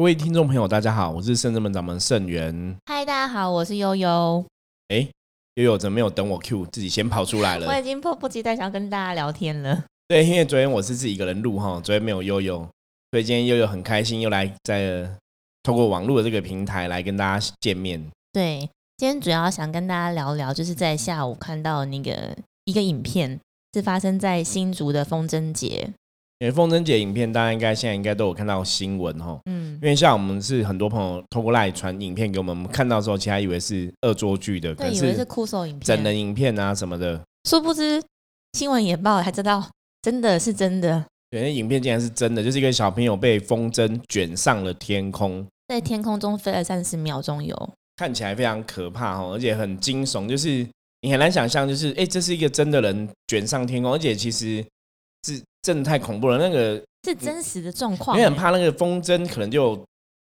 各位听众朋友，大家好，我是圣智门掌门圣元。嗨，大家好，我是悠悠。哎，悠悠怎么没有等我 Q，自己先跑出来了？我已经迫不及待想要跟大家聊天了。对，因为昨天我是自己一个人录哈，昨天没有悠悠，所以今天悠悠很开心又来在透过网络的这个平台来跟大家见面。对，今天主要想跟大家聊聊，就是在下午看到那个一个影片，是发生在新竹的风筝节。因为风筝节影片，大家应该现在应该都有看到新闻哈。嗯，因为像我们是很多朋友透过赖传影片给我们，我们看到之后，其他以为是恶作剧的，对，以为是酷手影片、整人影片啊什么的。殊不知新闻也报才知道，真的是真的。对，那影片竟然是真的，就是一个小朋友被风筝卷上了天空，在天空中飞了三十秒钟有，看起来非常可怕哈，而且很惊悚，就是你很难想象，就是哎，这是一个真的人卷上天空，而且其实是。真的太恐怖了，那个是真实的状况，因为很怕那个风筝可能就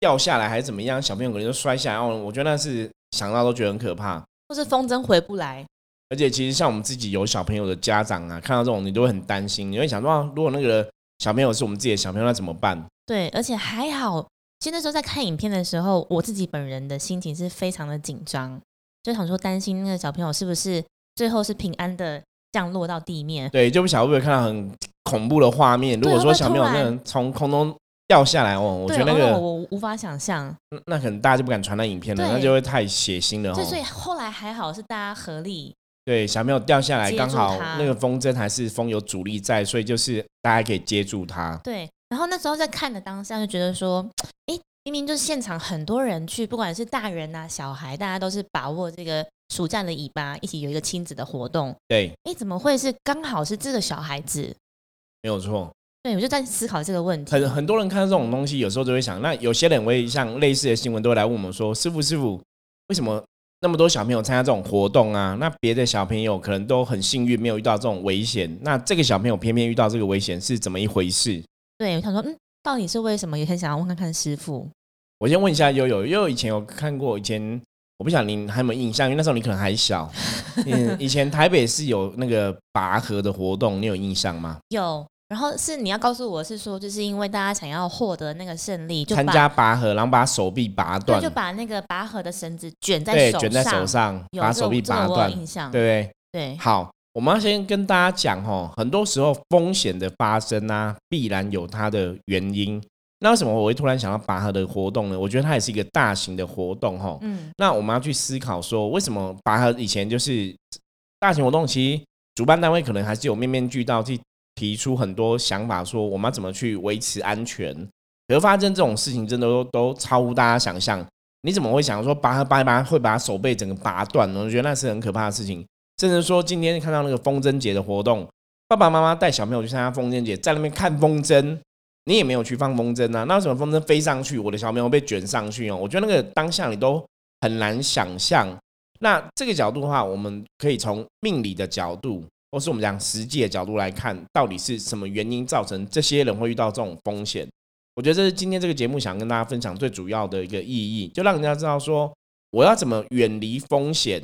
掉下来还是怎么样，小朋友可能就摔下来。哦，我觉得那是想到都觉得很可怕，或是风筝回不来。而且其实像我们自己有小朋友的家长啊，看到这种你都会很担心，你会想说，如果那个小朋友是我们自己的小朋友，那怎么办？对，而且还好，其实那时候在看影片的时候，我自己本人的心情是非常的紧张，就想说担心那个小朋友是不是最后是平安的。降落到地面，对，就不晓得会不会看到很恐怖的画面。如果说小朋友那人从空中掉下来哦，我觉得那个我无法想象。那可能大家就不敢传那影片了，那就会太血腥了。所以后来还好是大家合力，对，小朋友掉下来刚好那个风筝还是风有阻力在，所以就是大家可以接住他。对，然后那时候在看的当下就觉得说，哎，明明就是现场很多人去，不管是大人啊小孩，大家都是把握这个。暑假的尾巴一起有一个亲子的活动，对，哎，怎么会是刚好是这个小孩子？没有错，对，我就在思考这个问题。很很多人看到这种东西，有时候就会想，那有些人会像类似的新闻都会来问我们说：“师傅，师傅，为什么那么多小朋友参加这种活动啊？那别的小朋友可能都很幸运，没有遇到这种危险，那这个小朋友偏偏遇到这个危险，是怎么一回事？”对，我想说，嗯，到底是为什么？也很想要问看看师傅。我先问一下悠悠，悠悠以前有看过以前。我不晓得你还有没有印象，因为那时候你可能还小。嗯，以前台北是有那个拔河的活动，你有印象吗？有。然后是你要告诉我是说，就是因为大家想要获得那个胜利，就参加拔河，然后把手臂拔断，就把那个拔河的绳子卷在手卷在手上，把手臂拔断。印象对不对？对。好，我们要先跟大家讲哦，很多时候风险的发生啊，必然有它的原因。那为什么我会突然想到拔河的活动呢？我觉得它也是一个大型的活动，哈。嗯。那我们要去思考说，为什么拔河以前就是大型活动？其实主办单位可能还是有面面俱到去提出很多想法，说我们要怎么去维持安全。而发生这种事情，真的都都超乎大家想象。你怎么会想说拔河拔一拔会把手背整个拔断呢？我觉得那是很可怕的事情。甚至说今天看到那个风筝节的活动，爸爸妈妈带小朋友去参加风筝节，在那边看风筝。你也没有去放风筝啊？那为什么风筝飞上去，我的小朋友被卷上去哦？我觉得那个当下你都很难想象。那这个角度的话，我们可以从命理的角度，或是我们讲实际的角度来看，到底是什么原因造成这些人会遇到这种风险？我觉得这是今天这个节目想跟大家分享最主要的一个意义，就让人家知道说，我要怎么远离风险、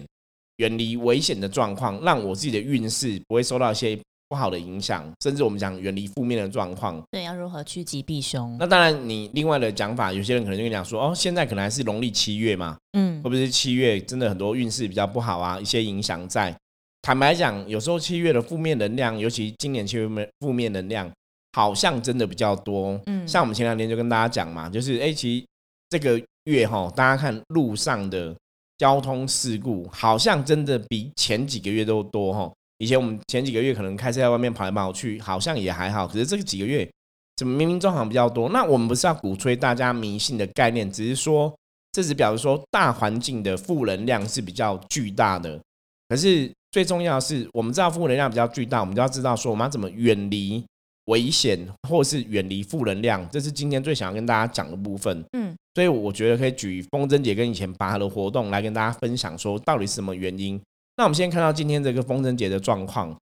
远离危险的状况，让我自己的运势不会受到一些。不好的影响，甚至我们讲远离负面的状况。对，要如何趋吉避凶？那当然，你另外的讲法，有些人可能就跟你讲说，哦，现在可能还是农历七月嘛，嗯，会不会是七月真的很多运势比较不好啊？一些影响在。坦白讲，有时候七月的负面能量，尤其今年七月面负面能量，好像真的比较多。嗯，像我们前两天就跟大家讲嘛，就是哎，其实这个月哈，大家看路上的交通事故，好像真的比前几个月都多哈。以前我们前几个月可能开车在外面跑来跑去，好像也还好。可是这个几个月，怎么明明中行比较多？那我们不是要鼓吹大家迷信的概念，只是说，这只表示说大环境的负能量是比较巨大的。可是最重要的是，我们知道负能量比较巨大，我们就要知道说，我们要怎么远离危险，或是远离负能量。这是今天最想要跟大家讲的部分。嗯，所以我觉得可以举风筝节跟以前拔河的活动来跟大家分享，说到底是什么原因。那我们先看到今天这个风筝节的状况。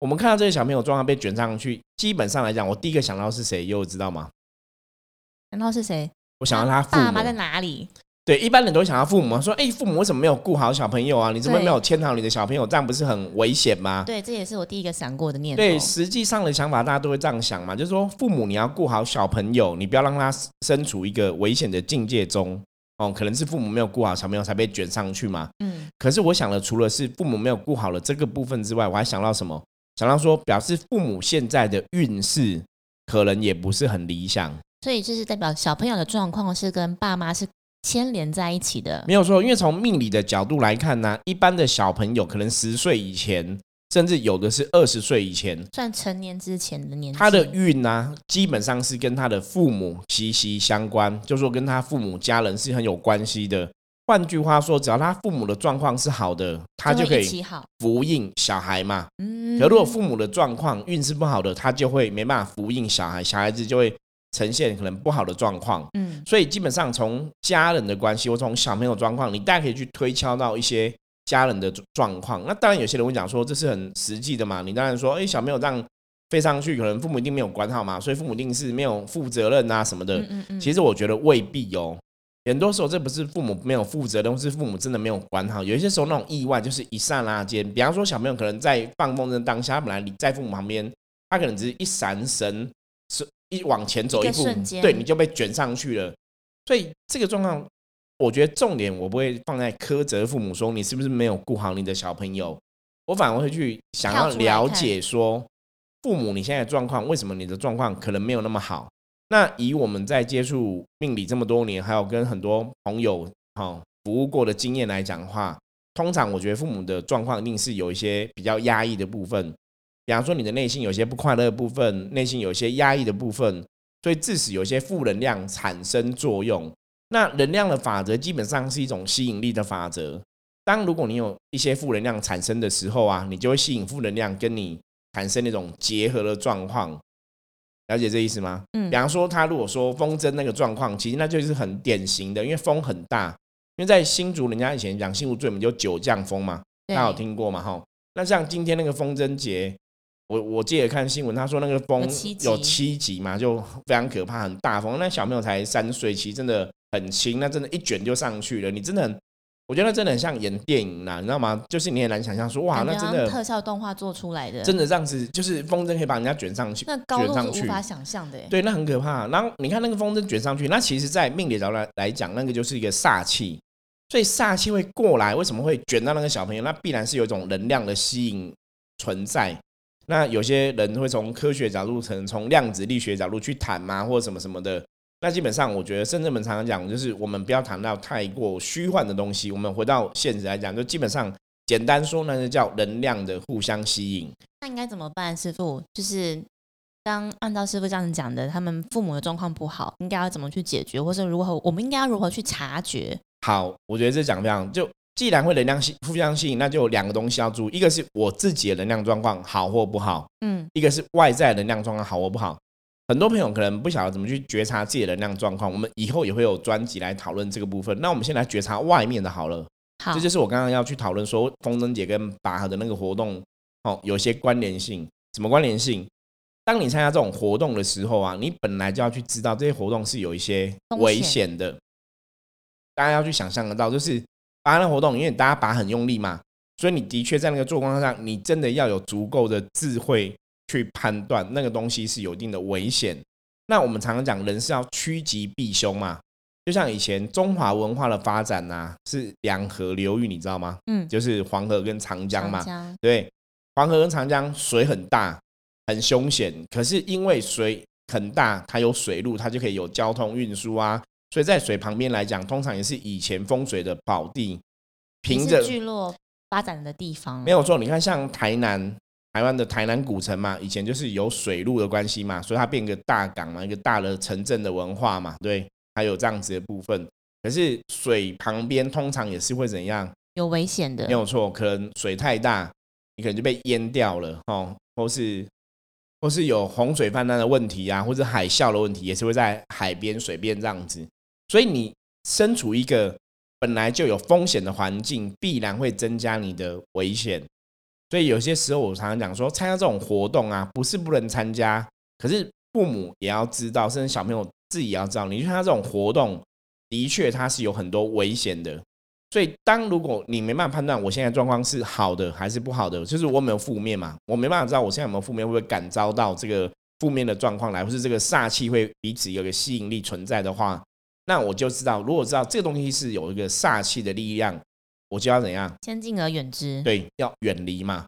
我们看到这些小朋友状况被卷上去，基本上来讲，我第一个想到是谁？又知道吗？想到是谁？我想到他爸妈在哪里？对，一般人都会想到父母说：“哎，父母为什么没有顾好小朋友啊？你怎么没有牵好你的小朋友？这样不是很危险吗？”对，这也是我第一个想过的念头。对，实际上的想法大家都会这样想嘛，就是说父母你要顾好小朋友，你不要让他身处一个危险的境界中哦。可能是父母没有顾好小朋友才被卷上去嘛。嗯。可是我想了，除了是父母没有顾好了这个部分之外，我还想到什么？想到说，表示父母现在的运势可能也不是很理想。所以就是代表小朋友的状况是跟爸妈是。牵连在一起的没有错，因为从命理的角度来看呢，一般的小朋友可能十岁以前，甚至有的是二十岁以前，算成年之前的年纪，他的运呢，基本上是跟他的父母息息相关，就说跟他父母家人是很有关系的。换句话说，只要他父母的状况是好的，他就可以福应小孩嘛。嗯，可如果父母的状况运势不好的，他就会没办法福应小孩，小孩子就会。呈现可能不好的状况，嗯，所以基本上从家人的关系或从小朋友状况，你大概可以去推敲到一些家人的状况。那当然有些人会讲说这是很实际的嘛，你当然说，哎，小朋友这样飞上去，可能父母一定没有管好嘛，所以父母一定是没有负责任啊什么的。嗯嗯其实我觉得未必哦，很多时候这不是父母没有负责任，是父母真的没有管好。有一些时候那种意外就是一刹那间，比方说小朋友可能在放风筝当下，本来你在父母旁边，他可能只是一闪神。一往前走一步，对，你就被卷上去了。所以这个状况，我觉得重点我不会放在苛责父母，说你是不是没有顾好你的小朋友。我反而会去想要了解说，父母你现在状况，为什么你的状况可能没有那么好？那以我们在接触命理这么多年，还有跟很多朋友哈服务过的经验来讲的话，通常我觉得父母的状况一定是有一些比较压抑的部分。比方说，你的内心有些不快乐的部分，内心有些压抑的部分，所以致使有些负能量产生作用。那能量的法则基本上是一种吸引力的法则。当如果你有一些负能量产生的时候啊，你就会吸引负能量跟你产生那种结合的状况。了解这意思吗？嗯。比方说，他如果说风筝那个状况，其实那就是很典型的，因为风很大。因为在新竹，人家以前讲新竹最名就九降风嘛，大家有听过嘛？哈。那像今天那个风筝节。我我记得看新闻，他说那个风有七级嘛，就非常可怕，很大风。那小朋友才三岁，其实真的很轻，那真的一卷就上去了。你真的，很，我觉得真的很像演电影啦，你知道吗？就是你也难想象说，哇，那真的特效动画做出来的，真的这样子，就是风筝可以把人家卷上去，那高度是无法想象的。对，那很可怕。然后你看那个风筝卷上去，那其实，在命理角度来讲，那个就是一个煞气，所以煞气会过来，为什么会卷到那个小朋友？那必然是有一种能量的吸引存在。那有些人会从科学角度，从从量子力学角度去谈嘛，或者什么什么的。那基本上，我觉得深圳们常常讲，就是我们不要谈到太过虚幻的东西，我们回到现实来讲，就基本上简单说呢，就叫能量的互相吸引。那应该怎么办，师傅？就是当按照师傅这样子讲的，他们父母的状况不好，应该要怎么去解决，或是如何？我们应该要如何去察觉？好，我觉得这讲非常就。既然会能量吸互相吸引，那就有两个东西要注意，一个是我自己的能量状况好或不好，嗯，一个是外在能量状况好或不好。很多朋友可能不晓得怎么去觉察自己的能量状况，我们以后也会有专辑来讨论这个部分。那我们先来觉察外面的好了，好，这就是我刚刚要去讨论说风筝节跟拔河的那个活动，哦，有些关联性。什么关联性？当你参加这种活动的时候啊，你本来就要去知道这些活动是有一些危险的，大家要去想象得到，就是。拔那活动，因为大家拔很用力嘛，所以你的确在那个做工上，你真的要有足够的智慧去判断那个东西是有一定的危险。那我们常常讲，人是要趋吉避凶嘛。就像以前中华文化的发展呐，是两河流域，你知道吗？嗯，就是黄河跟长江嘛。对，黄河跟长江水很大，很凶险，可是因为水很大，它有水路，它就可以有交通运输啊。所以在水旁边来讲，通常也是以前风水的宝地，凭着聚落发展的地方。没有错，你看像台南，台湾的台南古城嘛，以前就是有水路的关系嘛，所以它变个大港嘛，一个大的城镇的文化嘛，对，还有这样子的部分。可是水旁边通常也是会怎样？有危险的。没有错，可能水太大，你可能就被淹掉了，哦，或是。或是有洪水泛滥的问题啊，或者海啸的问题，也是会在海边、水边这样子。所以你身处一个本来就有风险的环境，必然会增加你的危险。所以有些时候我常常讲说，参加这种活动啊，不是不能参加，可是父母也要知道，甚至小朋友自己也要知道，你去参加这种活动，的确它是有很多危险的。所以，当如果你没办法判断我现在状况是好的还是不好的，就是我没有负面嘛，我没办法知道我现在有没有负面，会不会感召到这个负面的状况来，或是这个煞气会彼此有个吸引力存在的话，那我就知道，如果知道这个东西是有一个煞气的力量，我就要怎样？先敬而远之。对，要远离嘛。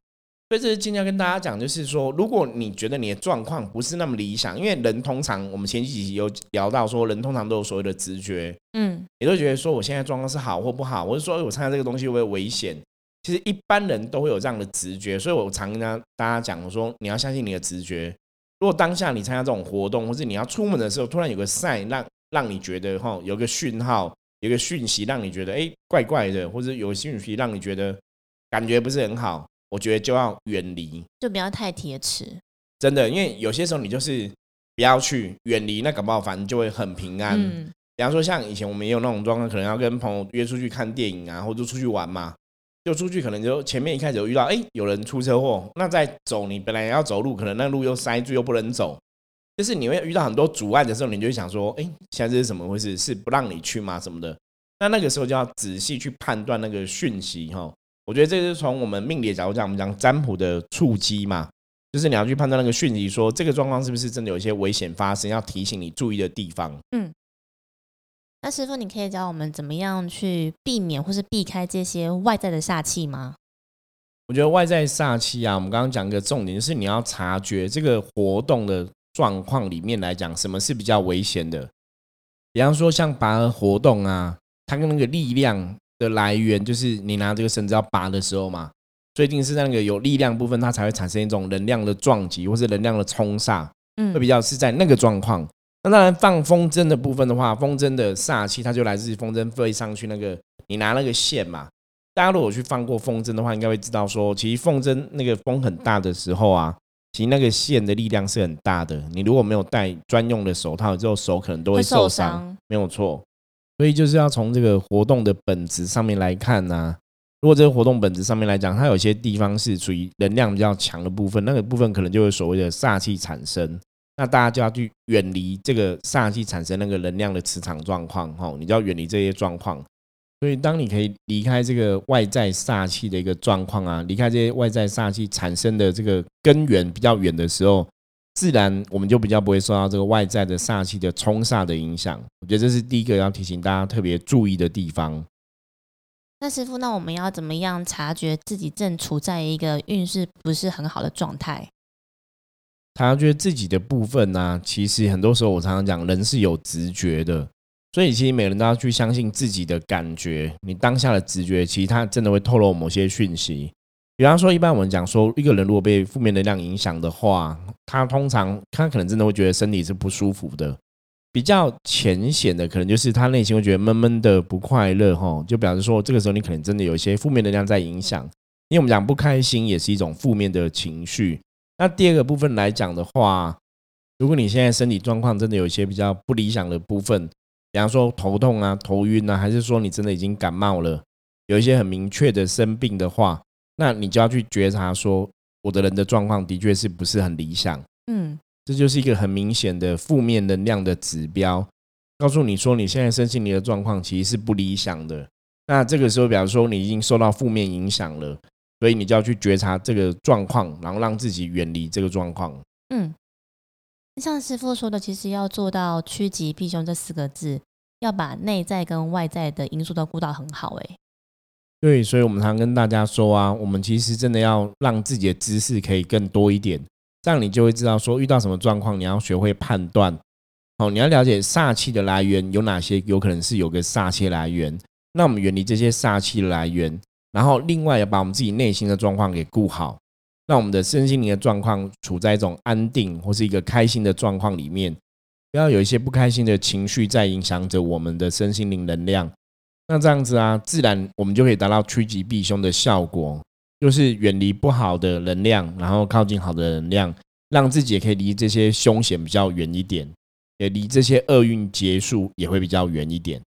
所以这是今天要跟大家讲，就是说，如果你觉得你的状况不是那么理想，因为人通常我们前几集有聊到说，人通常都有所谓的直觉，嗯，也都觉得说我现在状况是好或不好，或者说我参加这个东西会不会危险？其实一般人都会有这样的直觉，所以我常跟大家讲，我说你要相信你的直觉。如果当下你参加这种活动，或是你要出门的时候，突然有个 sign 让让你觉得哈，有个讯号，有个讯息让你觉得哎怪怪的，或者有个讯息让你觉得感觉不是很好。我觉得就要远离，就不要太贴齿。真的，因为有些时候你就是不要去远离，那搞不好反正就会很平安。比方说，像以前我们也有那种状况，可能要跟朋友约出去看电影啊，或者出去玩嘛，就出去可能就前面一开始有遇到，哎，有人出车祸，那在走，你本来要走路，可能那路又塞住，又不能走，就是你会遇到很多阻碍的时候，你就会想说，哎，现在这是怎么回事？是不让你去吗？什么的？那那个时候就要仔细去判断那个讯息，哈。我觉得这是从我们命理的角度讲，我们讲占卜的触机嘛，就是你要去判断那个讯息，说这个状况是不是真的有一些危险发生，要提醒你注意的地方。嗯，那师傅，你可以教我们怎么样去避免或是避开这些外在的煞气吗？我觉得外在煞气啊，我们刚刚讲一个重点，就是你要察觉这个活动的状况里面来讲，什么是比较危险的。比方说像拔河活动啊，它跟那个力量。的来源就是你拿这个绳子要拔的时候嘛，所以一定是那个有力量部分，它才会产生一种能量的撞击，或是能量的冲煞，嗯，会比较是在那个状况。那当然放风筝的部分的话，风筝的煞气它就来自于风筝飞上去那个你拿那个线嘛。大家如果去放过风筝的话，应该会知道说，其实风筝那个风很大的时候啊，其实那个线的力量是很大的。你如果没有戴专用的手套，之后手可能都会受伤，没有错。所以就是要从这个活动的本质上面来看呢。如果这个活动本质上面来讲，它有些地方是属于能量比较强的部分，那个部分可能就会所谓的煞气产生。那大家就要去远离这个煞气产生那个能量的磁场状况，哈，你就要远离这些状况。所以当你可以离开这个外在煞气的一个状况啊，离开这些外在煞气产生的这个根源比较远的时候。自然，我们就比较不会受到这个外在的煞气的冲煞的影响。我觉得这是第一个要提醒大家特别注意的地方。那师傅，那我们要怎么样察觉自己正处在一个运势不是很好的状态？察觉自己的部分呢？其实很多时候我常常讲，人是有直觉的，所以其实每人都要去相信自己的感觉。你当下的直觉，其实它真的会透露某些讯息。比方说，一般我们讲说，一个人如果被负面能量影响的话，他通常他可能真的会觉得身体是不舒服的。比较浅显的，可能就是他内心会觉得闷闷的、不快乐，哈，就表示说，这个时候你可能真的有一些负面能量在影响。因为我们讲不开心也是一种负面的情绪。那第二个部分来讲的话，如果你现在身体状况真的有一些比较不理想的部分，比方说头痛啊、头晕啊，还是说你真的已经感冒了，有一些很明确的生病的话。那你就要去觉察，说我的人的状况的确是不是很理想？嗯，这就是一个很明显的负面能量的指标，告诉你说你现在身心灵的状况其实是不理想的。那这个时候，比方说你已经受到负面影响了，所以你就要去觉察这个状况，然后让自己远离这个状况。嗯，像师傅说的，其实要做到趋吉避凶这四个字，要把内在跟外在的因素都顾到很好。哎。对，所以我们常跟大家说啊，我们其实真的要让自己的知识可以更多一点，这样你就会知道说遇到什么状况，你要学会判断。好，你要了解煞气的来源有哪些，有可能是有个煞气来源，那我们远离这些煞气的来源，然后另外要把我们自己内心的状况给顾好，让我们的身心灵的状况处在一种安定或是一个开心的状况里面，不要有一些不开心的情绪在影响着我们的身心灵能量。那这样子啊，自然我们就可以达到趋吉避凶的效果，就是远离不好的能量，然后靠近好的能量，让自己也可以离这些凶险比较远一点，也离这些厄运结束也会比较远一点。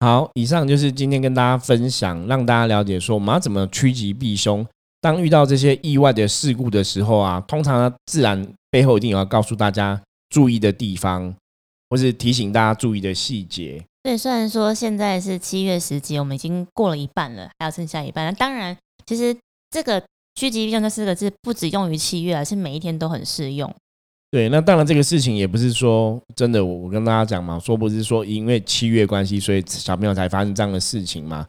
好，以上就是今天跟大家分享，让大家了解说我们要怎么趋吉避凶。当遇到这些意外的事故的时候啊，通常呢，自然背后一定有要告诉大家注意的地方，或是提醒大家注意的细节。对，虽然说现在是七月十几，我们已经过了一半了，还有剩下一半。当然，其实这个趋吉避凶这四个字不只用于七月，而是每一天都很适用。对，那当然这个事情也不是说真的，我我跟大家讲嘛，说不是说因为七月关系，所以小朋友才发生这样的事情嘛。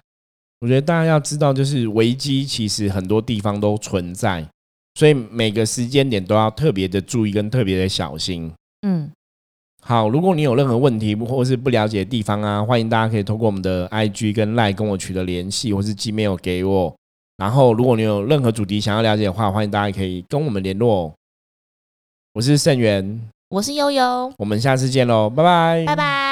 我觉得大家要知道，就是危机其实很多地方都存在，所以每个时间点都要特别的注意跟特别的小心。嗯，好，如果你有任何问题或是不了解的地方啊，欢迎大家可以通过我们的 IG 跟 Line 跟我取得联系，或是寄 mail 给我。然后，如果你有任何主题想要了解的话，欢迎大家可以跟我们联络。我是盛元，我是悠悠，我们下次见喽，拜拜，拜拜。